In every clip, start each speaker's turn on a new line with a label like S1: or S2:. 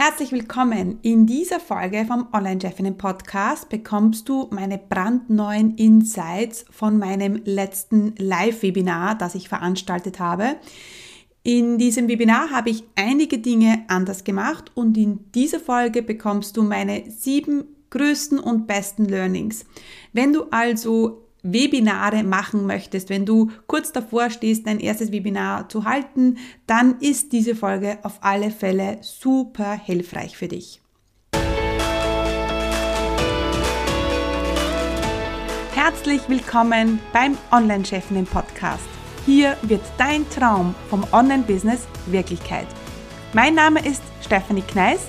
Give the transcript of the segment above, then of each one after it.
S1: Herzlich willkommen. In dieser Folge vom Online-Chefinnen Podcast bekommst du meine brandneuen Insights von meinem letzten Live-Webinar, das ich veranstaltet habe. In diesem Webinar habe ich einige Dinge anders gemacht und in dieser Folge bekommst du meine sieben größten und besten Learnings. Wenn du also Webinare machen möchtest, wenn du kurz davor stehst, dein erstes Webinar zu halten, dann ist diese Folge auf alle Fälle super hilfreich für dich. Herzlich willkommen beim Online-Chefinnen Podcast. Hier wird dein Traum vom Online-Business Wirklichkeit. Mein Name ist Stephanie Kneis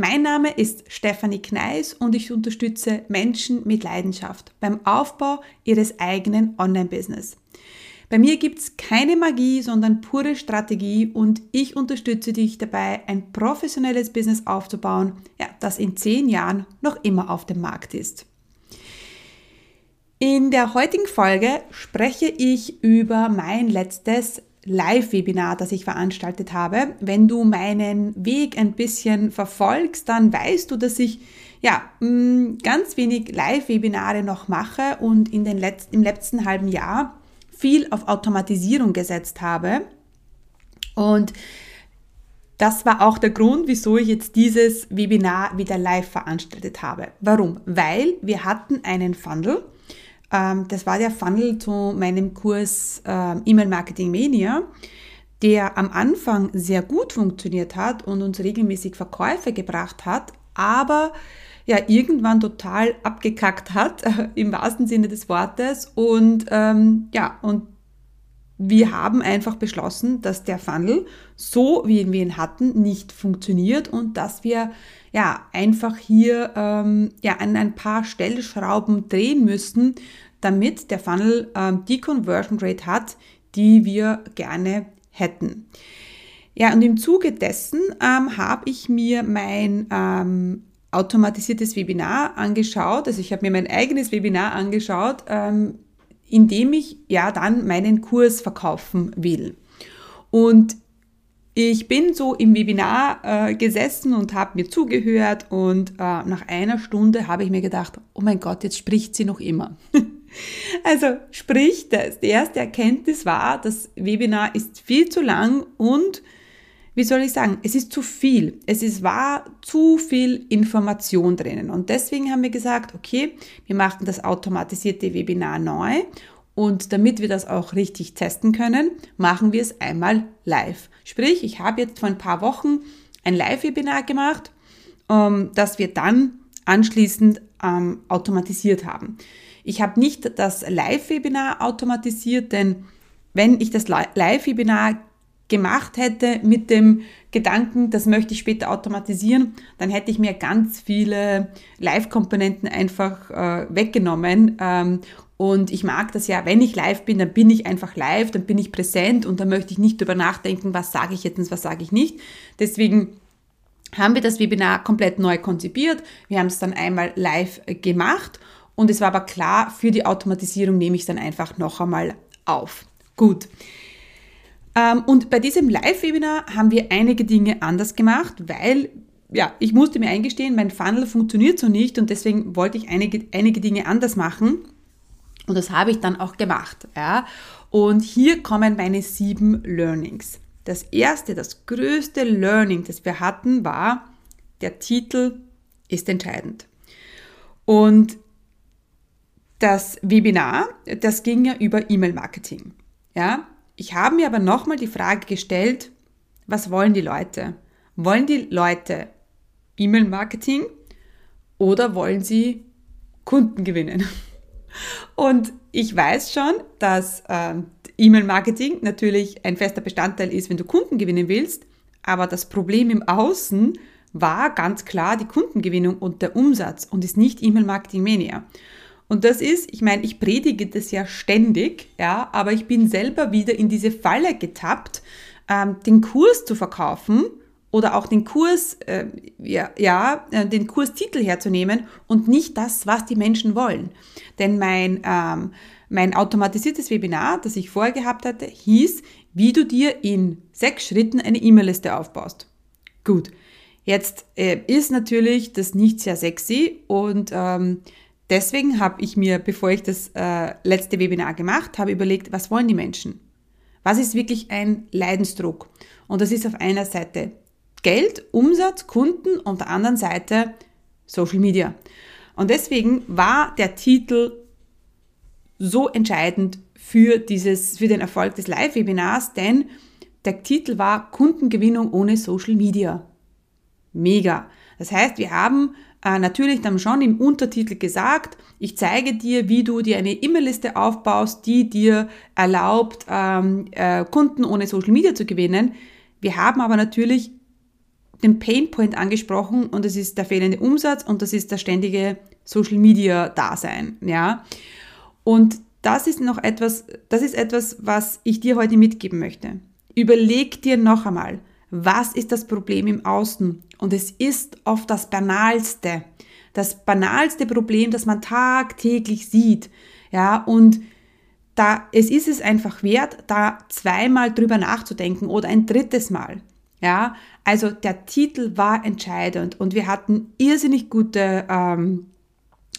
S1: Mein Name ist Stefanie Kneis und ich unterstütze Menschen mit Leidenschaft beim Aufbau ihres eigenen Online-Business. Bei mir gibt es keine Magie, sondern pure Strategie und ich unterstütze dich dabei, ein professionelles Business aufzubauen, ja, das in zehn Jahren noch immer auf dem Markt ist. In der heutigen Folge spreche ich über mein letztes Live-Webinar, das ich veranstaltet habe. Wenn du meinen Weg ein bisschen verfolgst, dann weißt du, dass ich ja mm, ganz wenig Live-Webinare noch mache und in den letzten, im letzten halben Jahr viel auf Automatisierung gesetzt habe. Und das war auch der Grund, wieso ich jetzt dieses Webinar wieder live veranstaltet habe. Warum? Weil wir hatten einen Funnel das war der Funnel zu meinem Kurs ähm, E-Mail Marketing Mania, der am Anfang sehr gut funktioniert hat und uns regelmäßig Verkäufe gebracht hat, aber ja irgendwann total abgekackt hat, im wahrsten Sinne des Wortes. Und ähm, ja, und wir haben einfach beschlossen, dass der Funnel, so wie wir ihn hatten, nicht funktioniert und dass wir ja einfach hier ähm, ja an ein paar Stellschrauben drehen müssen, damit der Funnel ähm, die Conversion Rate hat, die wir gerne hätten. Ja, und im Zuge dessen ähm, habe ich mir mein ähm, automatisiertes Webinar angeschaut. Also ich habe mir mein eigenes Webinar angeschaut, ähm, in dem ich ja dann meinen Kurs verkaufen will. Und ich bin so im Webinar äh, gesessen und habe mir zugehört und äh, nach einer Stunde habe ich mir gedacht, oh mein Gott, jetzt spricht sie noch immer. also sprich, das, die erste Erkenntnis war, das Webinar ist viel zu lang und wie soll ich sagen, es ist zu viel. Es ist, war zu viel Information drinnen. Und deswegen haben wir gesagt, okay, wir machen das automatisierte Webinar neu. Und damit wir das auch richtig testen können, machen wir es einmal live. Sprich, ich habe jetzt vor ein paar Wochen ein Live-Webinar gemacht, ähm, das wir dann anschließend ähm, automatisiert haben. Ich habe nicht das Live-Webinar automatisiert, denn wenn ich das Live-Webinar gemacht hätte mit dem Gedanken, das möchte ich später automatisieren, dann hätte ich mir ganz viele Live-Komponenten einfach äh, weggenommen. Ähm, und ich mag das ja, wenn ich live bin, dann bin ich einfach live, dann bin ich präsent und dann möchte ich nicht darüber nachdenken, was sage ich jetzt und was sage ich nicht. Deswegen haben wir das Webinar komplett neu konzipiert. Wir haben es dann einmal live gemacht und es war aber klar, für die Automatisierung nehme ich es dann einfach noch einmal auf. Gut. Ähm, und bei diesem Live-Webinar haben wir einige Dinge anders gemacht, weil ja, ich musste mir eingestehen, mein Funnel funktioniert so nicht und deswegen wollte ich einige, einige Dinge anders machen. Und das habe ich dann auch gemacht. Ja. Und hier kommen meine sieben Learnings. Das erste, das größte Learning, das wir hatten, war, der Titel ist entscheidend. Und das Webinar, das ging ja über E-Mail-Marketing. Ja, ich habe mir aber nochmal die Frage gestellt, was wollen die Leute? Wollen die Leute E-Mail-Marketing oder wollen sie Kunden gewinnen? Und ich weiß schon, dass äh, E-Mail-Marketing natürlich ein fester Bestandteil ist, wenn du Kunden gewinnen willst, aber das Problem im Außen war ganz klar die Kundengewinnung und der Umsatz und ist nicht E-Mail-Marketing Mania. Und das ist, ich meine, ich predige das ja ständig, ja, aber ich bin selber wieder in diese Falle getappt, ähm, den Kurs zu verkaufen oder auch den Kurs, äh, ja, ja, äh, den Kurstitel herzunehmen und nicht das, was die Menschen wollen. Denn mein, ähm, mein automatisiertes Webinar, das ich vorher gehabt hatte, hieß, wie du dir in sechs Schritten eine E-Mail-Liste aufbaust. Gut. Jetzt äh, ist natürlich das nicht sehr sexy und ähm, deswegen habe ich mir, bevor ich das äh, letzte Webinar gemacht habe, überlegt, was wollen die Menschen? Was ist wirklich ein Leidensdruck? Und das ist auf einer Seite Geld, Umsatz, Kunden und auf der anderen Seite Social Media. Und deswegen war der Titel so entscheidend für dieses, für den Erfolg des Live-Webinars, denn der Titel war Kundengewinnung ohne Social Media. Mega. Das heißt, wir haben äh, natürlich dann schon im Untertitel gesagt, ich zeige dir, wie du dir eine E-Mail-Liste aufbaust, die dir erlaubt, ähm, äh, Kunden ohne Social Media zu gewinnen. Wir haben aber natürlich den Painpoint angesprochen und das ist der fehlende Umsatz und das ist der ständige Social Media Dasein, ja. Und das ist noch etwas, das ist etwas, was ich dir heute mitgeben möchte. Überleg dir noch einmal, was ist das Problem im Außen? Und es ist oft das banalste, das banalste Problem, das man tagtäglich sieht, ja, und da, es ist es einfach wert, da zweimal drüber nachzudenken oder ein drittes Mal. Ja, also der Titel war entscheidend und wir hatten irrsinnig gute ähm,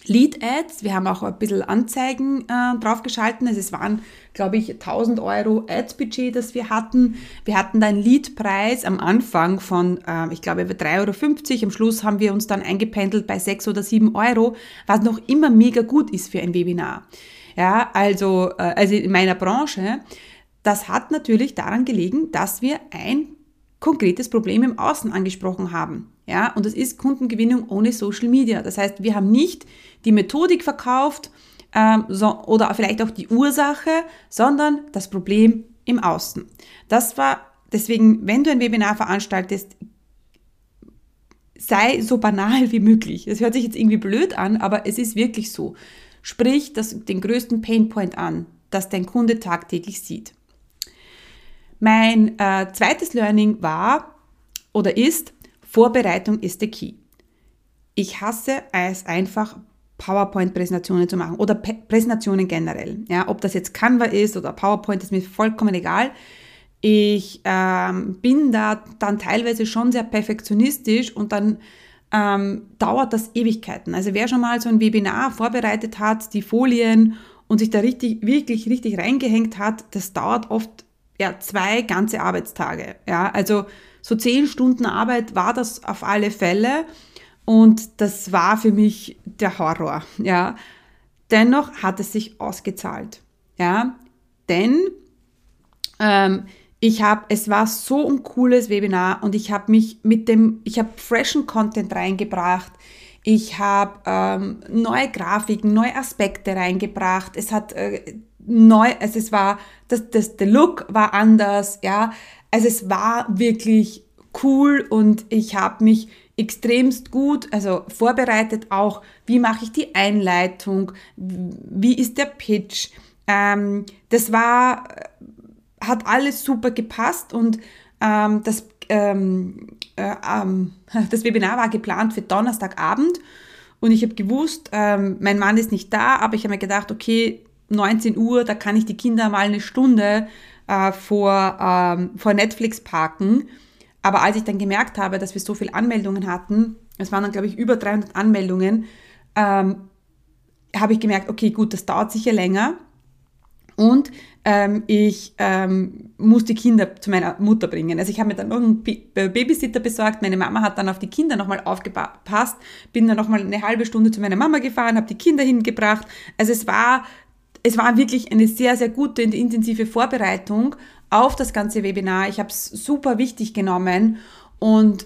S1: Lead-Ads. Wir haben auch ein bisschen Anzeigen äh, draufgeschalten. Also es waren, glaube ich, 1000 Euro Ads-Budget, das wir hatten. Wir hatten einen Lead-Preis am Anfang von, äh, ich glaube, 3,50 Euro. Am Schluss haben wir uns dann eingependelt bei 6 oder 7 Euro, was noch immer mega gut ist für ein Webinar. Ja, also, äh, also in meiner Branche. Das hat natürlich daran gelegen, dass wir ein konkretes Problem im Außen angesprochen haben. Ja, und das ist Kundengewinnung ohne Social Media. Das heißt, wir haben nicht die Methodik verkauft ähm, so, oder vielleicht auch die Ursache, sondern das Problem im Außen. Das war deswegen, wenn du ein Webinar veranstaltest, sei so banal wie möglich. Das hört sich jetzt irgendwie blöd an, aber es ist wirklich so. Sprich das, den größten Painpoint an, das dein Kunde tagtäglich sieht. Mein äh, zweites Learning war oder ist, Vorbereitung ist der Key. Ich hasse es einfach, PowerPoint-Präsentationen zu machen oder P Präsentationen generell. Ja, ob das jetzt Canva ist oder PowerPoint, ist mir vollkommen egal. Ich ähm, bin da dann teilweise schon sehr perfektionistisch und dann ähm, dauert das Ewigkeiten. Also wer schon mal so ein Webinar vorbereitet hat, die Folien und sich da richtig, wirklich richtig reingehängt hat, das dauert oft ja, zwei ganze Arbeitstage. Ja, also so zehn Stunden Arbeit war das auf alle Fälle und das war für mich der Horror. Ja, dennoch hat es sich ausgezahlt. Ja, denn ähm, ich habe, es war so ein cooles Webinar und ich habe mich mit dem, ich habe freshen Content reingebracht. Ich habe ähm, neue Grafiken, neue Aspekte reingebracht. Es hat äh, neu, also es war, das, das, der Look war anders, ja. Also es war wirklich cool und ich habe mich extremst gut, also vorbereitet auch, wie mache ich die Einleitung, wie ist der Pitch. Ähm, das war, hat alles super gepasst und ähm, das, ähm, äh, ähm, das Webinar war geplant für Donnerstagabend und ich habe gewusst, ähm, mein Mann ist nicht da, aber ich habe mir gedacht, okay, 19 Uhr, da kann ich die Kinder mal eine Stunde äh, vor, ähm, vor Netflix parken. Aber als ich dann gemerkt habe, dass wir so viele Anmeldungen hatten, es waren dann, glaube ich, über 300 Anmeldungen, ähm, habe ich gemerkt, okay, gut, das dauert sicher länger. Und ähm, ich ähm, muss die Kinder zu meiner Mutter bringen. Also ich habe mir dann noch einen äh, Babysitter besorgt. Meine Mama hat dann auf die Kinder nochmal aufgepasst. Bin dann nochmal eine halbe Stunde zu meiner Mama gefahren, habe die Kinder hingebracht. Also es war es war wirklich eine sehr, sehr gute und intensive Vorbereitung auf das ganze Webinar. Ich habe es super wichtig genommen und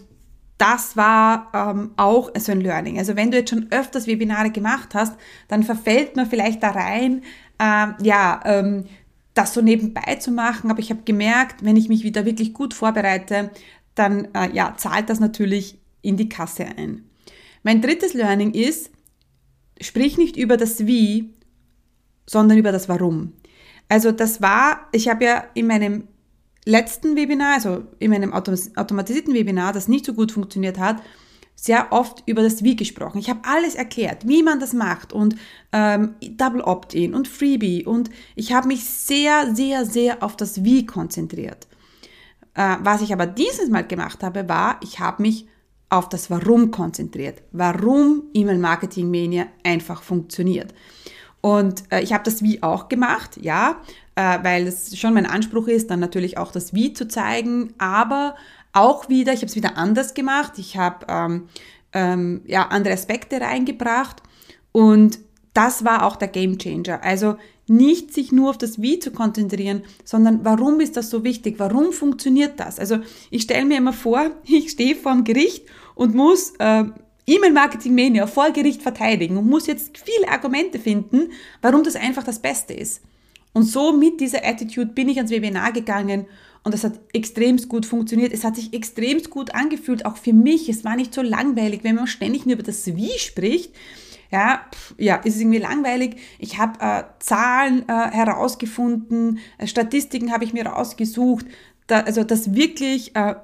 S1: das war ähm, auch so ein Learning. Also wenn du jetzt schon öfters Webinare gemacht hast, dann verfällt man vielleicht da rein, äh, ja, ähm, das so nebenbei zu machen. Aber ich habe gemerkt, wenn ich mich wieder wirklich gut vorbereite, dann äh, ja, zahlt das natürlich in die Kasse ein. Mein drittes Learning ist, sprich nicht über das Wie, sondern über das Warum. Also das war, ich habe ja in meinem letzten Webinar, also in meinem automatisierten Webinar, das nicht so gut funktioniert hat, sehr oft über das Wie gesprochen. Ich habe alles erklärt, wie man das macht und ähm, Double Opt-in und Freebie und ich habe mich sehr, sehr, sehr auf das Wie konzentriert. Äh, was ich aber dieses Mal gemacht habe, war, ich habe mich auf das Warum konzentriert. Warum E-Mail Marketing Mania einfach funktioniert. Und äh, ich habe das Wie auch gemacht, ja, äh, weil es schon mein Anspruch ist, dann natürlich auch das Wie zu zeigen, aber auch wieder, ich habe es wieder anders gemacht. Ich habe ähm, ähm, ja, andere Aspekte reingebracht und das war auch der Game Changer. Also nicht sich nur auf das Wie zu konzentrieren, sondern warum ist das so wichtig? Warum funktioniert das? Also ich stelle mir immer vor, ich stehe vorm Gericht und muss äh, E-Mail-Marketing-Mania vor Gericht verteidigen und muss jetzt viele Argumente finden, warum das einfach das Beste ist. Und so mit dieser Attitude bin ich ans Webinar gegangen und das hat extremst gut funktioniert. Es hat sich extremst gut angefühlt, auch für mich. Es war nicht so langweilig, wenn man ständig nur über das Wie spricht. Ja, pff, ja, ist es irgendwie langweilig. Ich habe äh, Zahlen äh, herausgefunden, äh, Statistiken habe ich mir rausgesucht, da, also das wirklich äh,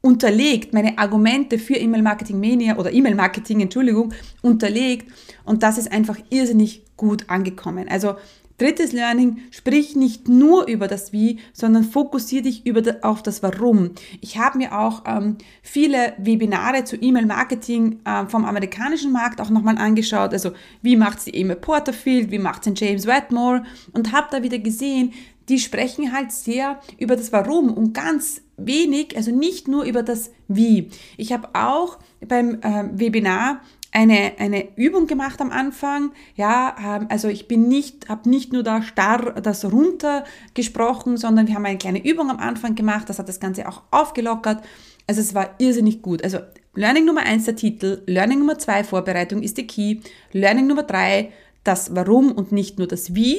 S1: unterlegt, meine Argumente für E-Mail-Marketing Mania oder E-Mail-Marketing, Entschuldigung, unterlegt und das ist einfach irrsinnig gut angekommen. Also drittes Learning, sprich nicht nur über das Wie, sondern fokussiere dich über da, auf das Warum. Ich habe mir auch ähm, viele Webinare zu E-Mail-Marketing äh, vom amerikanischen Markt auch nochmal angeschaut. Also wie macht sie E-Mail Porterfield, wie macht sie James Wetmore und habe da wieder gesehen, die sprechen halt sehr über das Warum und ganz wenig, also nicht nur über das Wie. Ich habe auch beim äh, Webinar eine, eine Übung gemacht am Anfang. Ja, ähm, also ich bin nicht, habe nicht nur da starr das runtergesprochen, sondern wir haben eine kleine Übung am Anfang gemacht. Das hat das Ganze auch aufgelockert. Also es war irrsinnig gut. Also Learning Nummer eins der Titel, Learning Nummer zwei Vorbereitung ist der Key, Learning Nummer drei das Warum und nicht nur das Wie.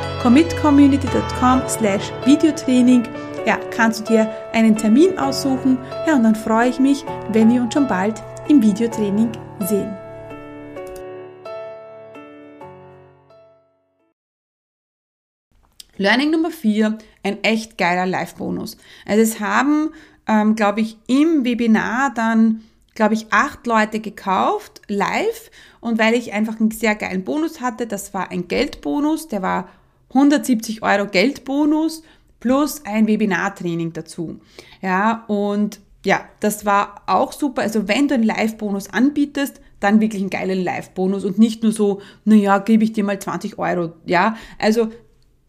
S1: commitcommunity.com slash Videotraining. Ja, kannst du dir einen Termin aussuchen. Ja, und dann freue ich mich, wenn wir uns schon bald im Videotraining sehen. Learning Nummer 4, ein echt geiler Live-Bonus. Also es haben, ähm, glaube ich, im Webinar dann, glaube ich, acht Leute gekauft, live. Und weil ich einfach einen sehr geilen Bonus hatte, das war ein Geldbonus, der war 170 Euro Geldbonus plus ein Webinartraining dazu. Ja, und ja, das war auch super. Also wenn du einen Live-Bonus anbietest, dann wirklich einen geilen Live-Bonus und nicht nur so, naja, gebe ich dir mal 20 Euro. Ja, also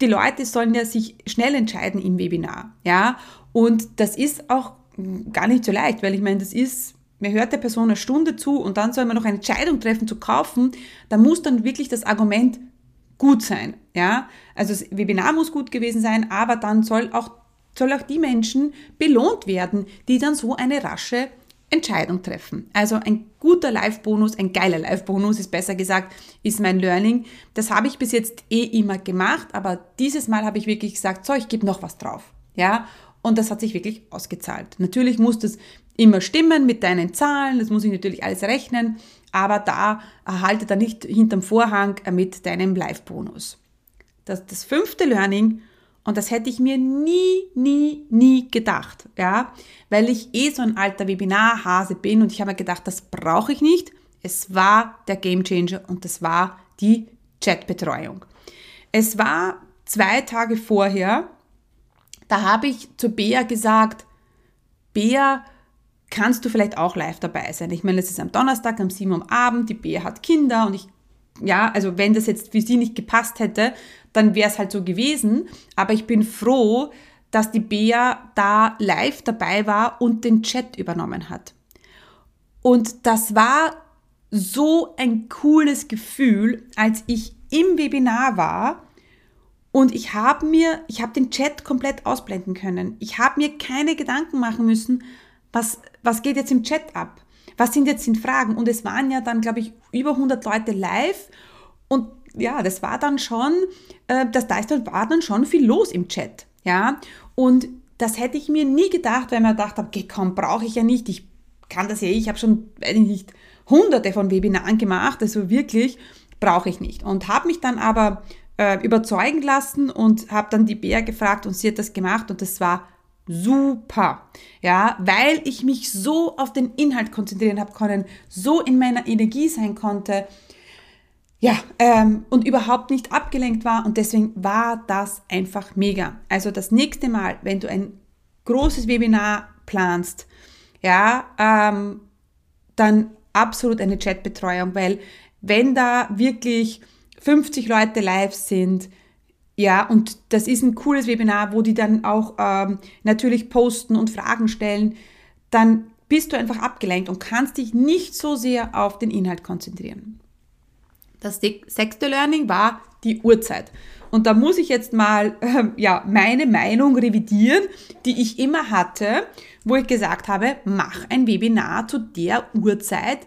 S1: die Leute sollen ja sich schnell entscheiden im Webinar. Ja, und das ist auch gar nicht so leicht, weil ich meine, das ist, mir hört der Person eine Stunde zu und dann soll man noch eine Entscheidung treffen zu kaufen. Da muss dann wirklich das Argument gut sein. Ja, also das Webinar muss gut gewesen sein, aber dann soll auch, soll auch die Menschen belohnt werden, die dann so eine rasche Entscheidung treffen. Also ein guter Live-Bonus, ein geiler Live-Bonus ist besser gesagt, ist mein Learning. Das habe ich bis jetzt eh immer gemacht, aber dieses Mal habe ich wirklich gesagt, so, ich gebe noch was drauf. Ja, und das hat sich wirklich ausgezahlt. Natürlich muss das immer stimmen mit deinen Zahlen, das muss ich natürlich alles rechnen, aber da erhalte da nicht hinterm Vorhang mit deinem Live-Bonus. Das, das fünfte Learning, Und das hätte ich mir nie, nie, nie gedacht, ja, weil ich eh so ein alter Webinarhase bin und ich habe mir gedacht, das brauche ich nicht. Es war der Gamechanger und das war die Chatbetreuung. Es war zwei Tage vorher, da habe ich zu Bea gesagt, Bea, kannst du vielleicht auch live dabei sein? Ich meine, es ist am Donnerstag, am 7 Uhr Abend, die Bea hat Kinder und ich, ja, also wenn das jetzt für sie nicht gepasst hätte, dann wäre es halt so gewesen. Aber ich bin froh, dass die Bea da live dabei war und den Chat übernommen hat. Und das war so ein cooles Gefühl, als ich im Webinar war und ich habe mir, ich habe den Chat komplett ausblenden können. Ich habe mir keine Gedanken machen müssen, was, was geht jetzt im Chat ab? Was sind jetzt die Fragen? Und es waren ja dann, glaube ich, über 100 Leute live und ja, das war dann schon, äh, das, da war dann schon viel los im Chat, ja. Und das hätte ich mir nie gedacht, weil man dachte, okay, komm, brauche ich ja nicht. Ich kann das ja, ich habe schon, weiß ich nicht, hunderte von Webinaren gemacht, also wirklich brauche ich nicht. Und habe mich dann aber äh, überzeugen lassen und habe dann die Bea gefragt und sie hat das gemacht und das war super, ja, weil ich mich so auf den Inhalt konzentrieren habe können, so in meiner Energie sein konnte, ja, ähm, und überhaupt nicht abgelenkt war und deswegen war das einfach mega. Also das nächste Mal, wenn du ein großes Webinar planst, ja, ähm, dann absolut eine Chatbetreuung, weil wenn da wirklich 50 Leute live sind, ja, und das ist ein cooles Webinar, wo die dann auch ähm, natürlich posten und Fragen stellen, dann bist du einfach abgelenkt und kannst dich nicht so sehr auf den Inhalt konzentrieren. Das sechste Learning war die Uhrzeit. Und da muss ich jetzt mal äh, ja, meine Meinung revidieren, die ich immer hatte, wo ich gesagt habe, mach ein Webinar zu der Uhrzeit,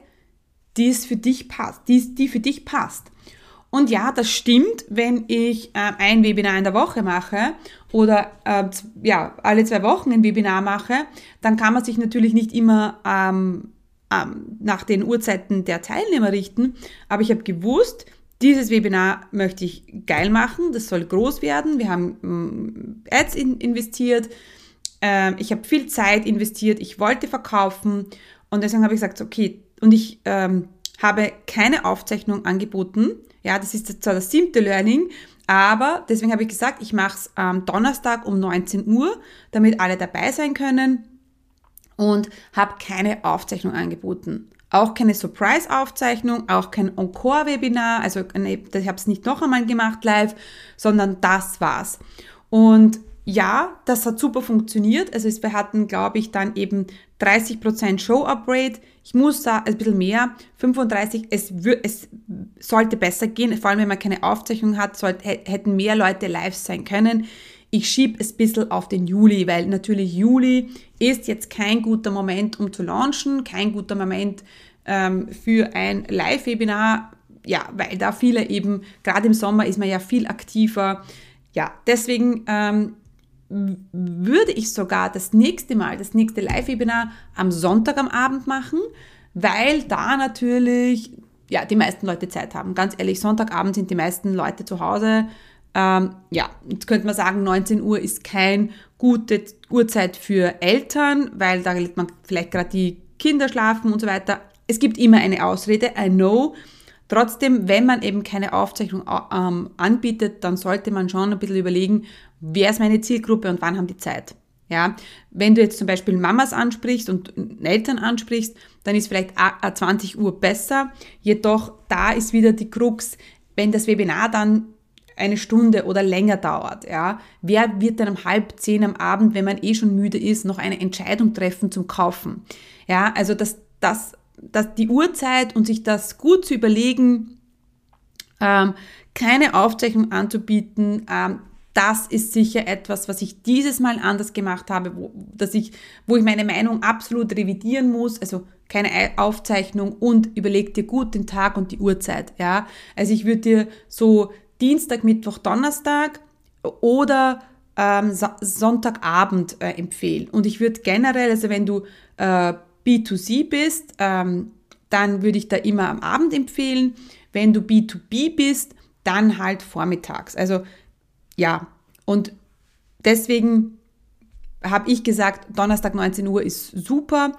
S1: die es für dich passt, die, die für dich passt. Und ja, das stimmt, wenn ich äh, ein Webinar in der Woche mache oder äh, ja, alle zwei Wochen ein Webinar mache, dann kann man sich natürlich nicht immer ähm, ähm, nach den Uhrzeiten der Teilnehmer richten. Aber ich habe gewusst, dieses Webinar möchte ich geil machen, das soll groß werden. Wir haben ähm, Ads in, investiert, ähm, ich habe viel Zeit investiert, ich wollte verkaufen und deswegen habe ich gesagt, okay, und ich ähm, habe keine Aufzeichnung angeboten. Ja, das ist zwar das siebte Learning, aber deswegen habe ich gesagt, ich mache es am Donnerstag um 19 Uhr, damit alle dabei sein können und habe keine Aufzeichnung angeboten. Auch keine Surprise-Aufzeichnung, auch kein Encore-Webinar, also ich habe es nicht noch einmal gemacht live, sondern das war's. Und ja, das hat super funktioniert. Also wir hatten, glaube ich, dann eben 30% Show-Up-Rate. Ich muss da ein bisschen mehr, 35, es, es sollte besser gehen, vor allem wenn man keine Aufzeichnung hat, sollte, hätten mehr Leute live sein können. Ich schiebe es ein bisschen auf den Juli, weil natürlich Juli ist jetzt kein guter Moment, um zu launchen, kein guter Moment ähm, für ein Live-Webinar, ja, weil da viele eben, gerade im Sommer ist man ja viel aktiver. Ja, deswegen ähm, würde ich sogar das nächste Mal, das nächste Live-Webinar am Sonntag am Abend machen, weil da natürlich ja, die meisten Leute Zeit haben. Ganz ehrlich, Sonntagabend sind die meisten Leute zu Hause, ähm, ja, jetzt könnte man sagen, 19 Uhr ist keine gute Uhrzeit für Eltern, weil da lässt man vielleicht gerade die Kinder schlafen und so weiter. Es gibt immer eine Ausrede, I know. Trotzdem, wenn man eben keine Aufzeichnung ähm, anbietet, dann sollte man schon ein bisschen überlegen, wer ist meine Zielgruppe und wann haben die Zeit. Ja, wenn du jetzt zum Beispiel Mamas ansprichst und Eltern ansprichst, dann ist vielleicht 20 Uhr besser. Jedoch da ist wieder die Krux, wenn das Webinar dann eine Stunde oder länger dauert. Ja? Wer wird dann um halb zehn am Abend, wenn man eh schon müde ist, noch eine Entscheidung treffen zum Kaufen? Ja, also das, das, das, die Uhrzeit und sich das gut zu überlegen, ähm, keine Aufzeichnung anzubieten, ähm, das ist sicher etwas, was ich dieses Mal anders gemacht habe, wo, dass ich, wo ich meine Meinung absolut revidieren muss. Also keine Aufzeichnung und überleg dir gut den Tag und die Uhrzeit. Ja, also ich würde dir so Dienstag, Mittwoch, Donnerstag oder ähm, so Sonntagabend äh, empfehlen. Und ich würde generell, also wenn du äh, B2C bist, ähm, dann würde ich da immer am Abend empfehlen. Wenn du B2B bist, dann halt vormittags. Also ja, und deswegen habe ich gesagt, Donnerstag 19 Uhr ist super.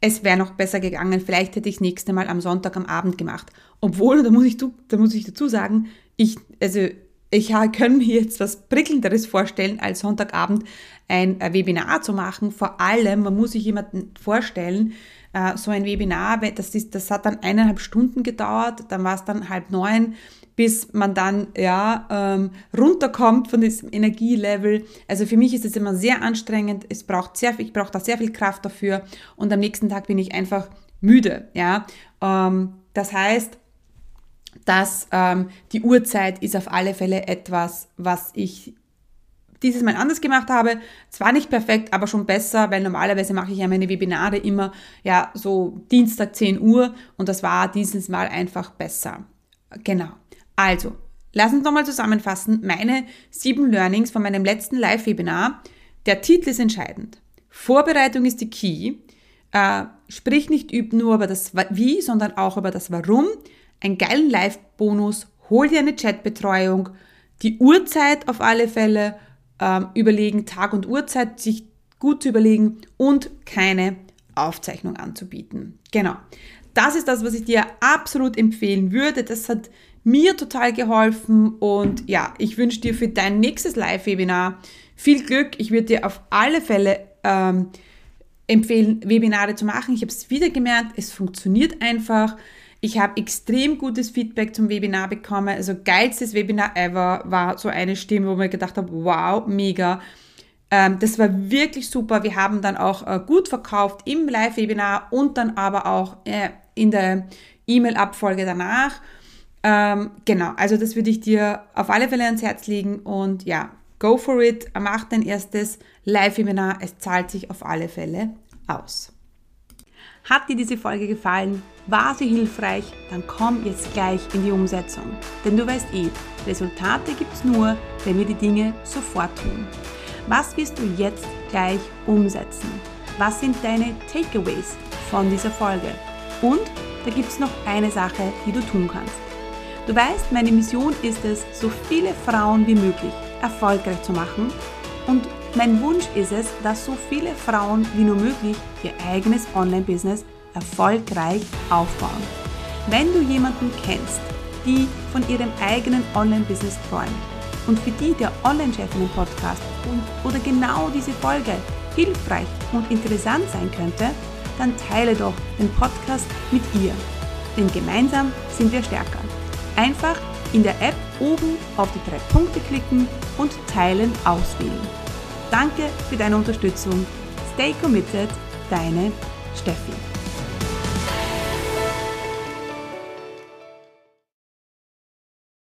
S1: Es wäre noch besser gegangen. Vielleicht hätte ich das nächste Mal am Sonntag am Abend gemacht. Obwohl, da muss ich, da muss ich dazu sagen, ich, also ich kann mir jetzt was Prickelnderes vorstellen, als Sonntagabend ein Webinar zu machen. Vor allem, man muss sich jemanden vorstellen, äh, so ein Webinar, das, ist, das hat dann eineinhalb Stunden gedauert, dann war es dann halb neun, bis man dann ja ähm, runterkommt von diesem Energielevel. Also für mich ist es immer sehr anstrengend. Es braucht sehr, ich brauche da sehr viel Kraft dafür und am nächsten Tag bin ich einfach müde. Ja, ähm, das heißt, dass ähm, die Uhrzeit ist auf alle Fälle etwas, was ich dieses Mal anders gemacht habe. Zwar nicht perfekt, aber schon besser, weil normalerweise mache ich ja meine Webinare immer ja so Dienstag 10 Uhr und das war dieses Mal einfach besser. Genau. Also, lass uns nochmal zusammenfassen. Meine sieben Learnings von meinem letzten Live-Webinar. Der Titel ist entscheidend. Vorbereitung ist die Key. Äh, sprich nicht nur über das Wie, sondern auch über das Warum. Ein geilen Live-Bonus. Hol dir eine Chatbetreuung. Die Uhrzeit auf alle Fälle ähm, überlegen, Tag und Uhrzeit sich gut zu überlegen und keine Aufzeichnung anzubieten. Genau. Das ist das, was ich dir absolut empfehlen würde. Das hat mir total geholfen und ja, ich wünsche dir für dein nächstes Live-Webinar viel Glück. Ich würde dir auf alle Fälle ähm, empfehlen, Webinare zu machen. Ich habe es wieder gemerkt, es funktioniert einfach. Ich habe extrem gutes Feedback zum Webinar bekommen. Also geilstes Webinar ever war so eine Stimme, wo man gedacht habe, wow, mega. Ähm, das war wirklich super. Wir haben dann auch äh, gut verkauft im Live-Webinar und dann aber auch äh, in der E-Mail-Abfolge danach. Ähm, genau, also das würde ich dir auf alle Fälle ans Herz legen und ja, go for it, mach dein erstes Live-Webinar. Es zahlt sich auf alle Fälle aus. Hat dir diese Folge gefallen? War sie hilfreich? Dann komm jetzt gleich in die Umsetzung. Denn du weißt eh, Resultate gibt es nur, wenn wir die Dinge sofort tun. Was wirst du jetzt gleich umsetzen? Was sind deine Takeaways von dieser Folge? Und da gibt es noch eine Sache, die du tun kannst. Du weißt, meine Mission ist es, so viele Frauen wie möglich erfolgreich zu machen und mein Wunsch ist es, dass so viele Frauen wie nur möglich ihr eigenes Online-Business erfolgreich aufbauen. Wenn du jemanden kennst, die von ihrem eigenen Online-Business träumt und für die der Online-Chefinnen-Podcast oder genau diese Folge hilfreich und interessant sein könnte, dann teile doch den Podcast mit ihr. Denn gemeinsam sind wir stärker. Einfach in der App oben auf die drei Punkte klicken und Teilen auswählen. Danke für deine Unterstützung. Stay committed, deine Steffi.